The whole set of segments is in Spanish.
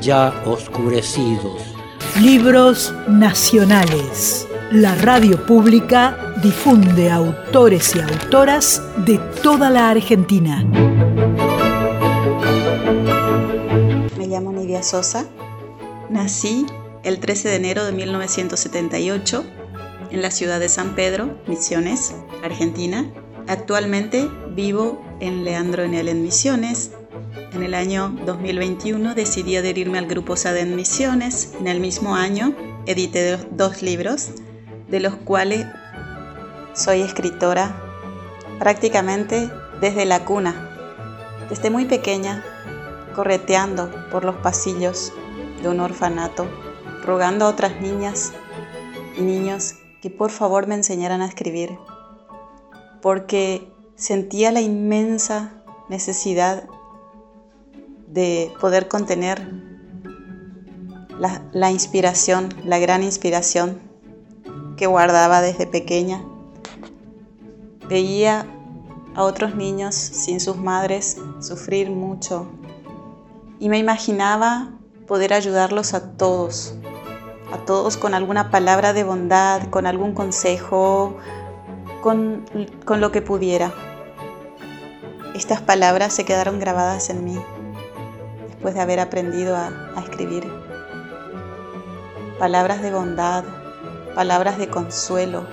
ya oscurecidos. Libros nacionales. La radio pública difunde autores y autoras de toda la Argentina. Me llamo Nidia Sosa. Nací el 13 de enero de 1978 en la ciudad de San Pedro, Misiones, Argentina. Actualmente vivo en Leandro Enel en Misiones, en el año 2021 decidí adherirme al grupo SADEN Misiones. En el mismo año edité dos libros, de los cuales soy escritora prácticamente desde la cuna, desde muy pequeña, correteando por los pasillos de un orfanato, rogando a otras niñas y niños que por favor me enseñaran a escribir, porque sentía la inmensa necesidad de poder contener la, inspiración, la gran inspiración que guardaba desde pequeña. Veía a otros niños sin sus madres sufrir mucho y me imaginaba poder ayudarlos a todos, a todos con alguna palabra de bondad, con algún consejo, con, con lo que pudiera. Estas palabras se quedaron grabadas en mí después de haber aprendido a, escribir. Palabras de bondad, palabras de consuelo,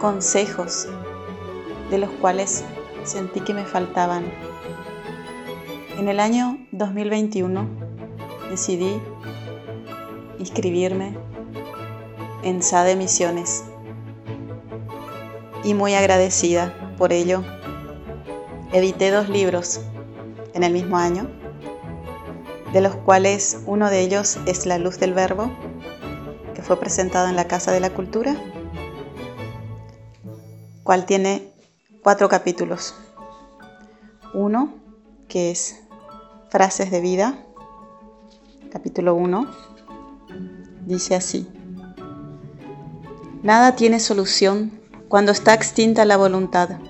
consejos de los cuales sentí que me faltaban. En el año 2021 decidí inscribirme en SADE Misiones y muy agradecida por ello. Edité dos libros en el mismo año, de los cuales uno de ellos es La Luz del Verbo, que fue presentado en la Casa de la Cultura, cual tiene cuatro capítulos. Uno, que es Frases de Vida, capítulo 1, dice así. Nada tiene solución cuando está extinta la voluntad.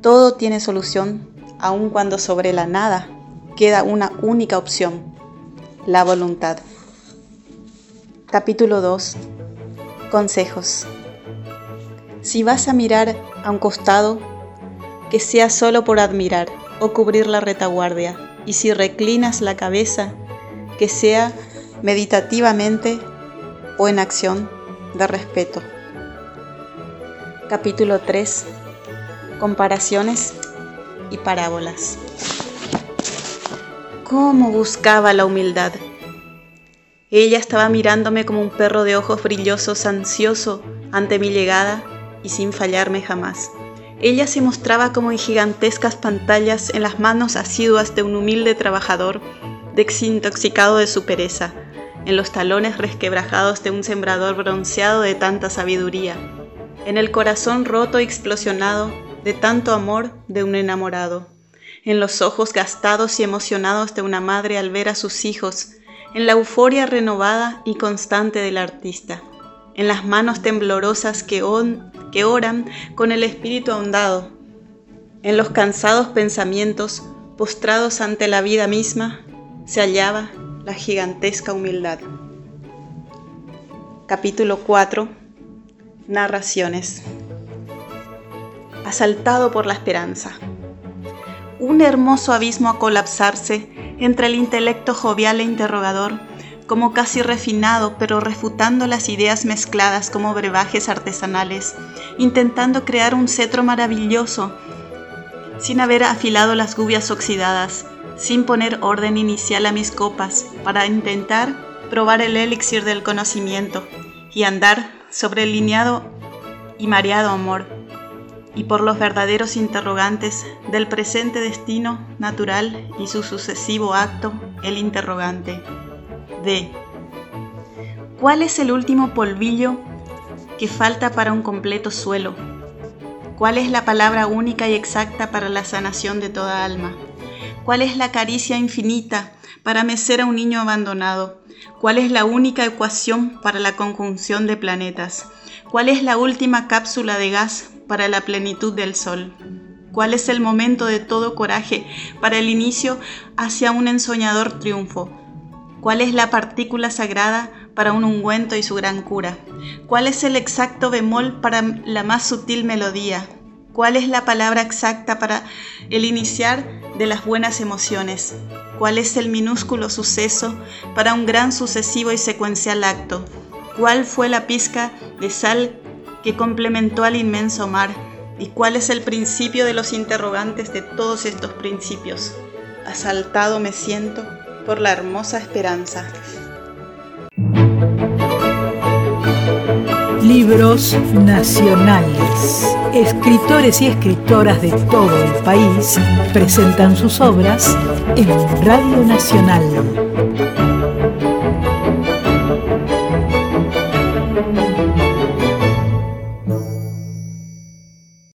Todo tiene solución aun cuando sobre la nada queda una única opción, la voluntad. Capítulo 2. Consejos. Si vas a mirar a un costado, que sea solo por admirar o cubrir la retaguardia, y si reclinas la cabeza, que sea meditativamente o en acción de respeto. Capítulo 3. Comparaciones y parábolas. ¿Cómo buscaba la humildad? Ella estaba mirándome como un perro de ojos brillosos, ansioso ante mi llegada y sin fallarme jamás. Ella se mostraba como en gigantescas pantallas en las manos asiduas de un humilde trabajador, desintoxicado de su pereza, en los talones resquebrajados de un sembrador bronceado de tanta sabiduría, en el corazón roto y explosionado de tanto amor de un enamorado, en los ojos gastados y emocionados de una madre al ver a sus hijos, en la euforia renovada y constante del artista, en las manos temblorosas que, oran con el espíritu ahondado, en los cansados pensamientos postrados ante la vida misma, se hallaba la gigantesca humildad. Capítulo 4 Narraciones asaltado por la esperanza. Un hermoso abismo a colapsarse entre el intelecto jovial e interrogador, como casi refinado, pero refutando las ideas mezcladas como brebajes artesanales, intentando crear un cetro maravilloso, sin haber afilado las gubias oxidadas, sin poner orden inicial a mis copas, para intentar probar el elixir del conocimiento y andar sobre el lineado y mareado amor y por los verdaderos interrogantes del presente destino natural y su sucesivo acto, el interrogante. D. ¿Cuál es el último polvillo que falta para un completo suelo? ¿Cuál es la palabra única y exacta para la sanación de toda alma? ¿Cuál es la caricia infinita para mecer a un niño abandonado? ¿Cuál es la única ecuación para la conjunción de planetas? ¿Cuál es la última cápsula de gas para la plenitud del Sol? ¿Cuál es el momento de todo coraje para el inicio hacia un ensoñador triunfo? ¿Cuál es la partícula sagrada para un ungüento y su gran cura? ¿Cuál es el exacto bemol para la más sutil melodía? ¿Cuál es la palabra exacta para el iniciar de las buenas emociones? ¿Cuál es el minúsculo suceso para un gran sucesivo y secuencial acto? ¿Cuál fue la pizca de sal que complementó al inmenso mar? ¿Y cuál es el principio de los interrogantes de todos estos principios? Asaltado me siento por la hermosa esperanza. Libros nacionales. Escritores y escritoras de todo el país presentan sus obras en Radio Nacional